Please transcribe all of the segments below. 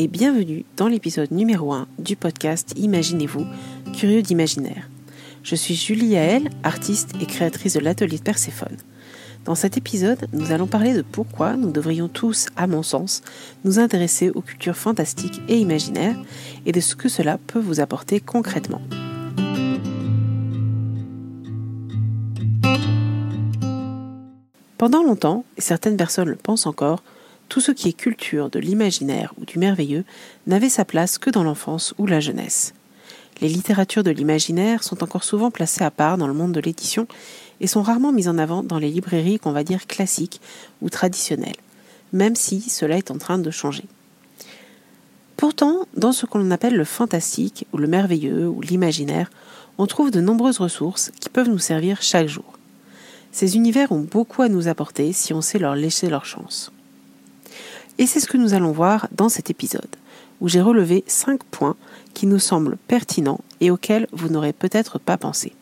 et bienvenue dans l'épisode numéro 1 du podcast Imaginez-vous, curieux d'imaginaire. Je suis Julie Yael, artiste et créatrice de l'atelier de Perséphone. Dans cet épisode, nous allons parler de pourquoi nous devrions tous, à mon sens, nous intéresser aux cultures fantastiques et imaginaires et de ce que cela peut vous apporter concrètement. Pendant longtemps, et certaines personnes le pensent encore, tout ce qui est culture de l'imaginaire ou du merveilleux n'avait sa place que dans l'enfance ou la jeunesse. Les littératures de l'imaginaire sont encore souvent placées à part dans le monde de l'édition et sont rarement mises en avant dans les librairies qu'on va dire classiques ou traditionnelles, même si cela est en train de changer. Pourtant, dans ce qu'on appelle le fantastique ou le merveilleux ou l'imaginaire, on trouve de nombreuses ressources qui peuvent nous servir chaque jour. Ces univers ont beaucoup à nous apporter si on sait leur laisser leur chance. Et c'est ce que nous allons voir dans cet épisode, où j'ai relevé 5 points qui nous semblent pertinents et auxquels vous n'aurez peut-être pas pensé.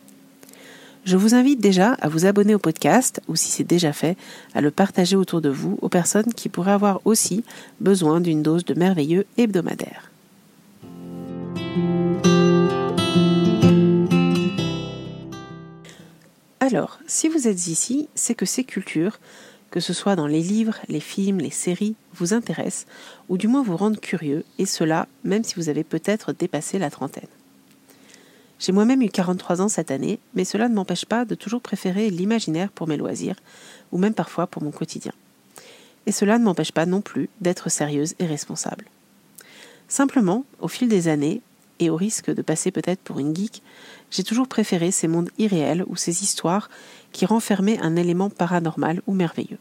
Je vous invite déjà à vous abonner au podcast, ou si c'est déjà fait, à le partager autour de vous aux personnes qui pourraient avoir aussi besoin d'une dose de merveilleux hebdomadaire. Alors, si vous êtes ici, c'est que ces cultures, que ce soit dans les livres, les films, les séries, vous intéressent, ou du moins vous rendent curieux, et cela même si vous avez peut-être dépassé la trentaine. J'ai moi-même eu 43 ans cette année, mais cela ne m'empêche pas de toujours préférer l'imaginaire pour mes loisirs, ou même parfois pour mon quotidien. Et cela ne m'empêche pas non plus d'être sérieuse et responsable. Simplement, au fil des années, et au risque de passer peut-être pour une geek, j'ai toujours préféré ces mondes irréels ou ces histoires qui renfermaient un élément paranormal ou merveilleux.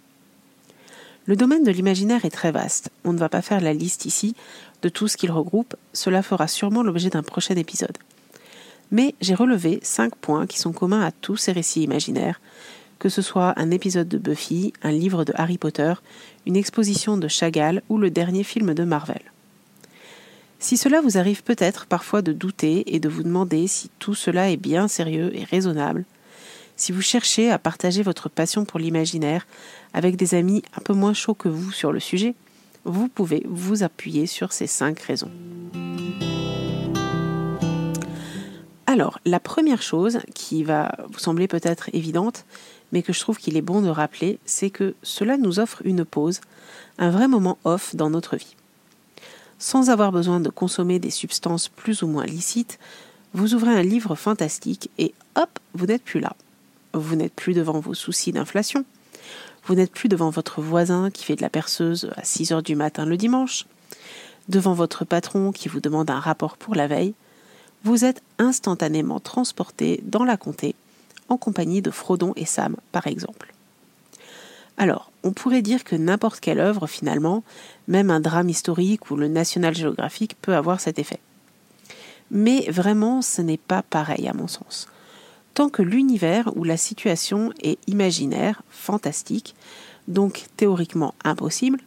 Le domaine de l'imaginaire est très vaste. On ne va pas faire la liste ici de tout ce qu'il regroupe, cela fera sûrement l'objet d'un prochain épisode. Mais j'ai relevé cinq points qui sont communs à tous ces récits imaginaires, que ce soit un épisode de Buffy, un livre de Harry Potter, une exposition de Chagall ou le dernier film de Marvel. Si cela vous arrive peut-être parfois de douter et de vous demander si tout cela est bien sérieux et raisonnable, si vous cherchez à partager votre passion pour l'imaginaire avec des amis un peu moins chauds que vous sur le sujet, vous pouvez vous appuyer sur ces cinq raisons. Alors, la première chose qui va vous sembler peut-être évidente, mais que je trouve qu'il est bon de rappeler, c'est que cela nous offre une pause, un vrai moment off dans notre vie. Sans avoir besoin de consommer des substances plus ou moins licites, vous ouvrez un livre fantastique et hop, vous n'êtes plus là. Vous n'êtes plus devant vos soucis d'inflation. Vous n'êtes plus devant votre voisin qui fait de la perceuse à 6 heures du matin le dimanche. Devant votre patron qui vous demande un rapport pour la veille. Vous êtes instantanément transporté dans la comté en compagnie de Frodon et Sam, par exemple. Alors, on pourrait dire que n'importe quelle œuvre, finalement, même un drame historique ou le National Geographic peut avoir cet effet. Mais vraiment, ce n'est pas pareil à mon sens tant que l'univers ou la situation est imaginaire, fantastique, donc théoriquement impossible,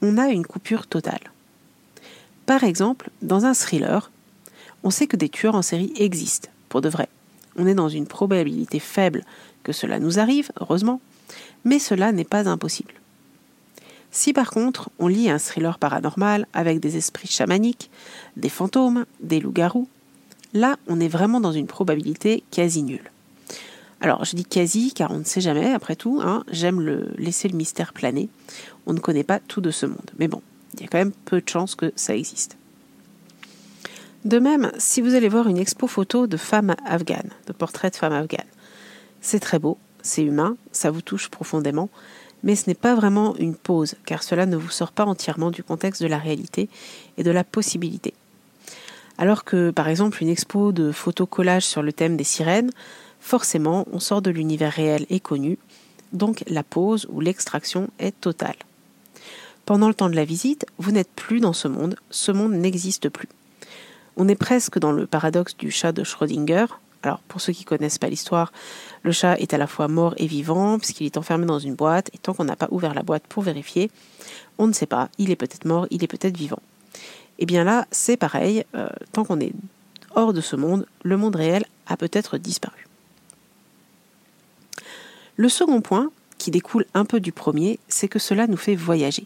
on a une coupure totale. Par exemple, dans un thriller, on sait que des tueurs en série existent, pour de vrai. On est dans une probabilité faible que cela nous arrive, heureusement, mais cela n'est pas impossible. Si par contre on lit un thriller paranormal avec des esprits chamaniques, des fantômes, des loups-garous, Là, on est vraiment dans une probabilité quasi nulle. Alors, je dis quasi car on ne sait jamais, après tout, hein, j'aime laisser le mystère planer. On ne connaît pas tout de ce monde. Mais bon, il y a quand même peu de chances que ça existe. De même, si vous allez voir une expo photo de femmes afghanes, de portraits de femmes afghanes, c'est très beau, c'est humain, ça vous touche profondément, mais ce n'est pas vraiment une pause, car cela ne vous sort pas entièrement du contexte de la réalité et de la possibilité. Alors que, par exemple, une expo de photocollage sur le thème des sirènes, forcément, on sort de l'univers réel et connu, donc la pause ou l'extraction est totale. Pendant le temps de la visite, vous n'êtes plus dans ce monde, ce monde n'existe plus. On est presque dans le paradoxe du chat de Schrödinger. Alors, pour ceux qui ne connaissent pas l'histoire, le chat est à la fois mort et vivant, puisqu'il est enfermé dans une boîte, et tant qu'on n'a pas ouvert la boîte pour vérifier, on ne sait pas, il est peut-être mort, il est peut-être vivant. Et eh bien là, c'est pareil, euh, tant qu'on est hors de ce monde, le monde réel a peut-être disparu. Le second point, qui découle un peu du premier, c'est que cela nous fait voyager.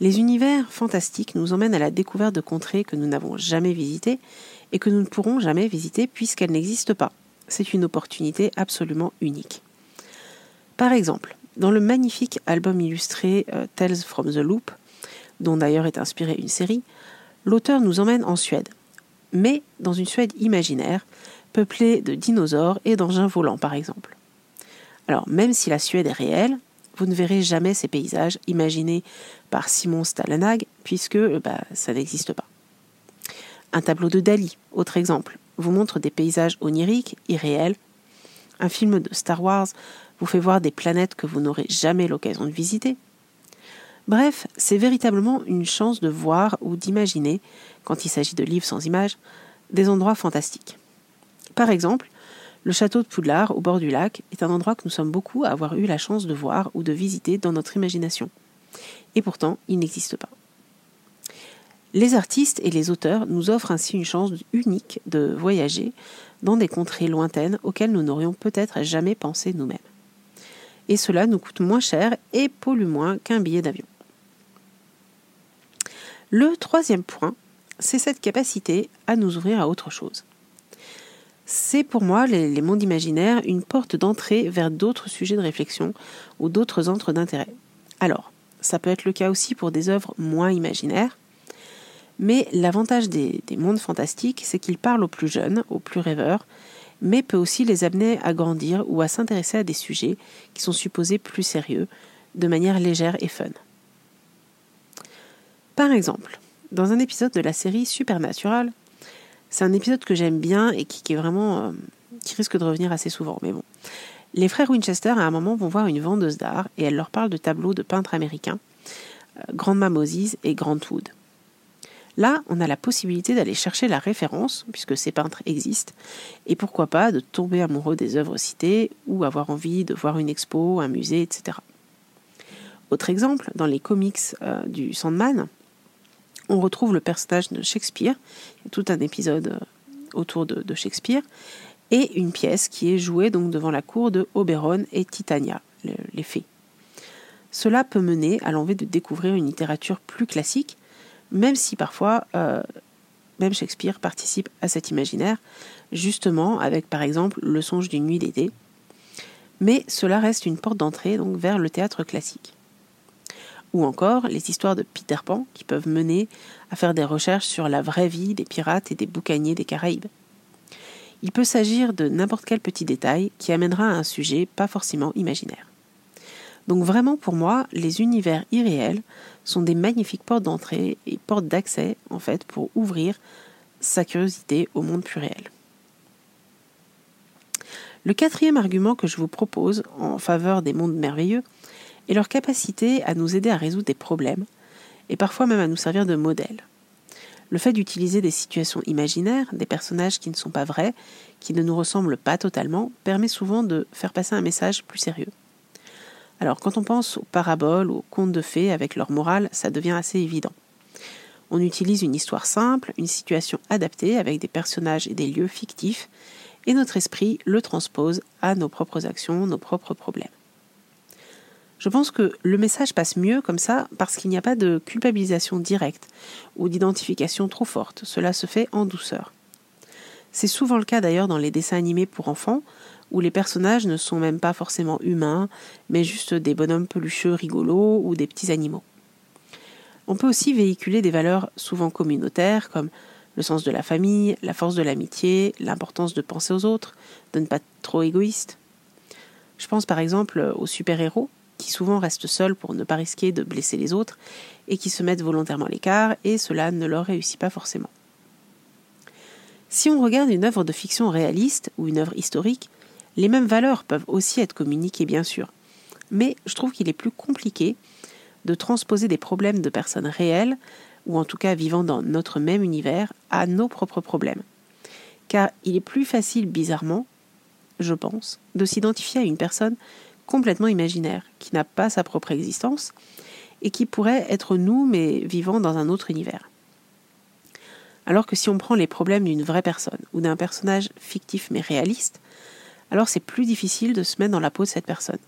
Les univers fantastiques nous emmènent à la découverte de contrées que nous n'avons jamais visitées et que nous ne pourrons jamais visiter puisqu'elles n'existent pas. C'est une opportunité absolument unique. Par exemple, dans le magnifique album illustré euh, Tales from the Loop, dont d'ailleurs est inspirée une série, l'auteur nous emmène en Suède, mais dans une Suède imaginaire, peuplée de dinosaures et d'engins volants par exemple. Alors même si la Suède est réelle, vous ne verrez jamais ces paysages imaginés par Simon Stalenhag, puisque euh, bah, ça n'existe pas. Un tableau de Dali, autre exemple, vous montre des paysages oniriques, irréels. Un film de Star Wars vous fait voir des planètes que vous n'aurez jamais l'occasion de visiter. Bref, c'est véritablement une chance de voir ou d'imaginer, quand il s'agit de livres sans images, des endroits fantastiques. Par exemple, le château de Poudlard, au bord du lac, est un endroit que nous sommes beaucoup à avoir eu la chance de voir ou de visiter dans notre imagination. Et pourtant, il n'existe pas. Les artistes et les auteurs nous offrent ainsi une chance unique de voyager dans des contrées lointaines auxquelles nous n'aurions peut-être jamais pensé nous-mêmes. Et cela nous coûte moins cher et pollue moins qu'un billet d'avion. Le troisième point, c'est cette capacité à nous ouvrir à autre chose. C'est pour moi, les, mondes imaginaires, une porte d'entrée vers d'autres sujets de réflexion ou d'autres centres d'intérêt. Alors, ça peut être le cas aussi pour des œuvres moins imaginaires, mais l'avantage des, mondes fantastiques, c'est qu'ils parlent aux plus jeunes, aux plus rêveurs, mais peut aussi les amener à grandir ou à s'intéresser à des sujets qui sont supposés plus sérieux, de manière légère et fun. Par exemple, dans un épisode de la série Supernatural, c'est un épisode que j'aime bien et qui, est vraiment. Euh, qui risque de revenir assez souvent, mais bon. Les frères Winchester, à un moment, vont voir une vendeuse d'art et elle leur parle de tableaux de peintres américains, euh, Grandma Moses et Grant Wood. Là, on a la possibilité d'aller chercher la référence, puisque ces peintres existent, et pourquoi pas de tomber amoureux des œuvres citées ou avoir envie de voir une expo, un musée, etc. Autre exemple, dans les comics euh, du Sandman, on retrouve le personnage de Shakespeare, il y a tout un épisode euh, autour de, Shakespeare, et une pièce qui est jouée devant la cour de Oberon et Titania, les fées. Cela peut mener à l'envie de découvrir une littérature plus classique, même si parfois euh, même Shakespeare participe à cet imaginaire, justement avec par exemple Le songe d'une nuit d'été. Mais cela reste une porte d'entrée donc vers le théâtre classique ou encore les histoires de Peter Pan qui peuvent mener à faire des recherches sur la vraie vie des pirates et des boucaniers des Caraïbes. Il peut s'agir de n'importe quel petit détail qui amènera à un sujet pas forcément imaginaire. Donc vraiment pour moi, les univers irréels sont des magnifiques portes d'entrée et portes d'accès en fait pour ouvrir sa curiosité au monde plus réel. Le quatrième argument que je vous propose en faveur des mondes merveilleux, et leur capacité à nous aider à résoudre des problèmes, et parfois même à nous servir de modèle. Le fait d'utiliser des situations imaginaires, des personnages qui ne sont pas vrais, qui ne nous ressemblent pas totalement, permet souvent de faire passer un message plus sérieux. Alors quand on pense aux paraboles, aux contes de fées avec leur morale, ça devient assez évident. On utilise une histoire simple, une situation adaptée avec des personnages et des lieux fictifs, et notre esprit le transpose à nos propres actions, nos propres problèmes. Je pense que le message passe mieux comme ça parce qu'il n'y a pas de culpabilisation directe ou d'identification trop forte. Cela se fait en douceur. C'est souvent le cas d'ailleurs dans les dessins animés pour enfants où les personnages ne sont même pas forcément humains, mais juste des bonhommes pelucheux rigolos ou des petits animaux. On peut aussi véhiculer des valeurs souvent communautaires comme le sens de la famille, la force de l'amitié, l'importance de penser aux autres, de ne pas être trop égoïste. Je pense par exemple aux super-héros qui souvent restent seuls pour ne pas risquer de blesser les autres, et qui se mettent volontairement à l'écart, et cela ne leur réussit pas forcément. Si on regarde une œuvre de fiction réaliste ou une œuvre historique, les mêmes valeurs peuvent aussi être communiquées bien sûr, mais je trouve qu'il est plus compliqué de transposer des problèmes de personnes réelles, ou en tout cas vivant dans notre même univers, à nos propres problèmes. Car il est plus facile, bizarrement, je pense, de s'identifier à une personne complètement imaginaire, qui n'a pas sa propre existence, et qui pourrait être nous, mais vivant dans un autre univers. Alors que si on prend les problèmes d'une vraie personne, ou d'un personnage fictif mais réaliste, alors c'est plus difficile de se mettre dans la peau de cette personne.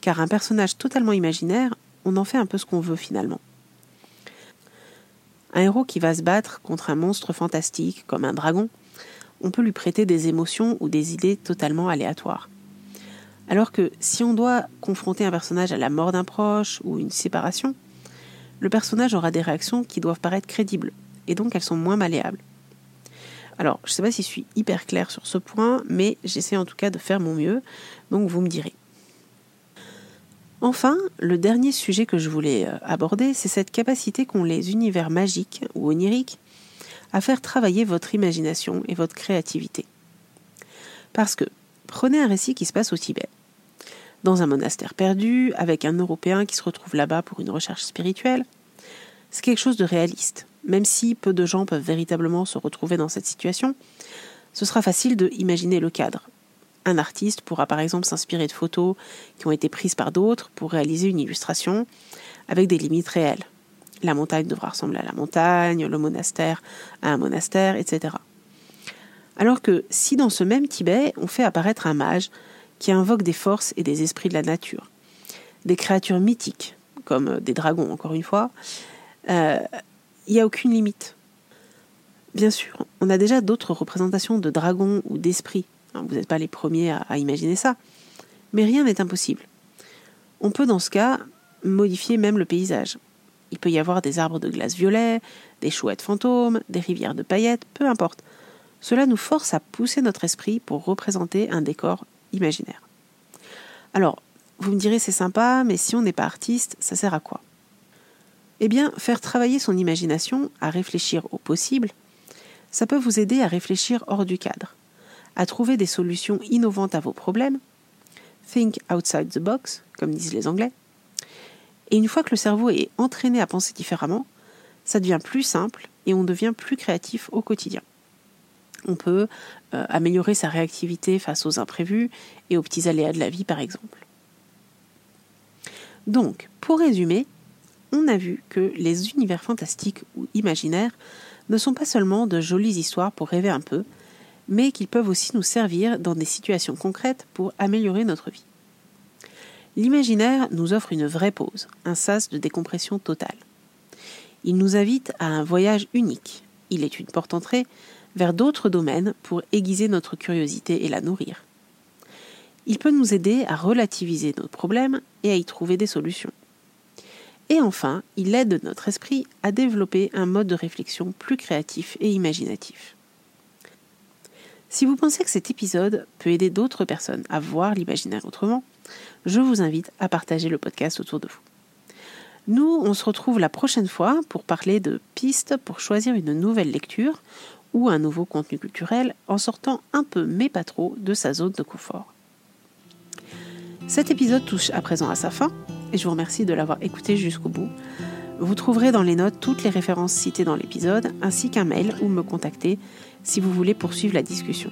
Car un personnage totalement imaginaire, on en fait un peu ce qu'on veut finalement. Un héros qui va se battre contre un monstre fantastique, comme un dragon, on peut lui prêter des émotions ou des idées totalement aléatoires. Alors que si on doit confronter un personnage à la mort d'un proche ou une séparation, le personnage aura des réactions qui doivent paraître crédibles, et donc elles sont moins malléables. Alors, je ne sais pas si je suis hyper claire sur ce point, mais j'essaie en tout cas de faire mon mieux, donc vous me direz. Enfin, le dernier sujet que je voulais euh, aborder, c'est cette capacité qu'ont les univers magiques ou oniriques à faire travailler votre imagination et votre créativité. Parce que, prenez un récit qui se passe au Tibet. Dans un monastère perdu, avec un Européen qui se retrouve là-bas pour une recherche spirituelle, c'est quelque chose de réaliste. Même si peu de gens peuvent véritablement se retrouver dans cette situation, ce sera facile de imaginer le cadre. Un artiste pourra par exemple s'inspirer de photos qui ont été prises par d'autres pour réaliser une illustration avec des limites réelles. La montagne devra ressembler à la montagne, le monastère à un monastère, etc. Alors que si dans ce même Tibet on fait apparaître un mage qui invoque des forces et des esprits de la nature, des créatures mythiques, comme des dragons encore une fois, euh, il n'y a aucune limite. Bien sûr, on a déjà d'autres représentations de dragons ou d'esprits vous n'êtes pas les premiers à, imaginer ça. Mais rien n'est impossible. On peut dans ce cas modifier même le paysage. Il peut y avoir des arbres de glace violet, des chouettes fantômes, des rivières de paillettes, peu importe. Cela nous force à pousser notre esprit pour représenter un décor imaginaire. Alors, vous me direz c'est sympa, mais si on n'est pas artiste, ça sert à quoi? Eh bien, faire travailler son imagination à réfléchir au possible, ça peut vous aider à réfléchir hors du cadre à trouver des solutions innovantes à vos problèmes. Think outside the box, comme disent les Anglais. Et une fois que le cerveau est entraîné à penser différemment, ça devient plus simple et on devient plus créatif au quotidien. On peut euh, améliorer sa réactivité face aux imprévus et aux petits aléas de la vie, par exemple. Donc, pour résumer, on a vu que les univers fantastiques ou imaginaires ne sont pas seulement de jolies histoires pour rêver un peu, mais qu'ils peuvent aussi nous servir dans des situations concrètes pour améliorer notre vie. L'imaginaire nous offre une vraie pause, un sas de décompression totale. Il nous invite à un voyage unique. Il est une porte-entrée vers d'autres domaines pour aiguiser notre curiosité et la nourrir. Il peut nous aider à relativiser nos problèmes et à y trouver des solutions. Et enfin, il aide notre esprit à développer un mode de réflexion plus créatif et imaginatif. Si vous pensez que cet épisode peut aider d'autres personnes à voir l'imaginaire autrement, je vous invite à partager le podcast autour de vous. Nous, on se retrouve la prochaine fois pour parler de pistes pour choisir une nouvelle lecture ou un nouveau contenu culturel en sortant un peu, mais pas trop, de sa zone de confort. Cet épisode touche à présent à sa fin et je vous remercie de l'avoir écouté jusqu'au bout. Vous trouverez dans les notes toutes les références citées dans l'épisode ainsi qu'un mail où me contacter si vous voulez poursuivre la discussion.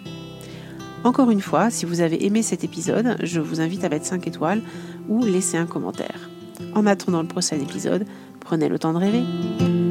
Encore une fois, si vous avez aimé cet épisode, je vous invite à mettre 5 étoiles ou laisser un commentaire. En attendant le prochain épisode, prenez le temps de rêver.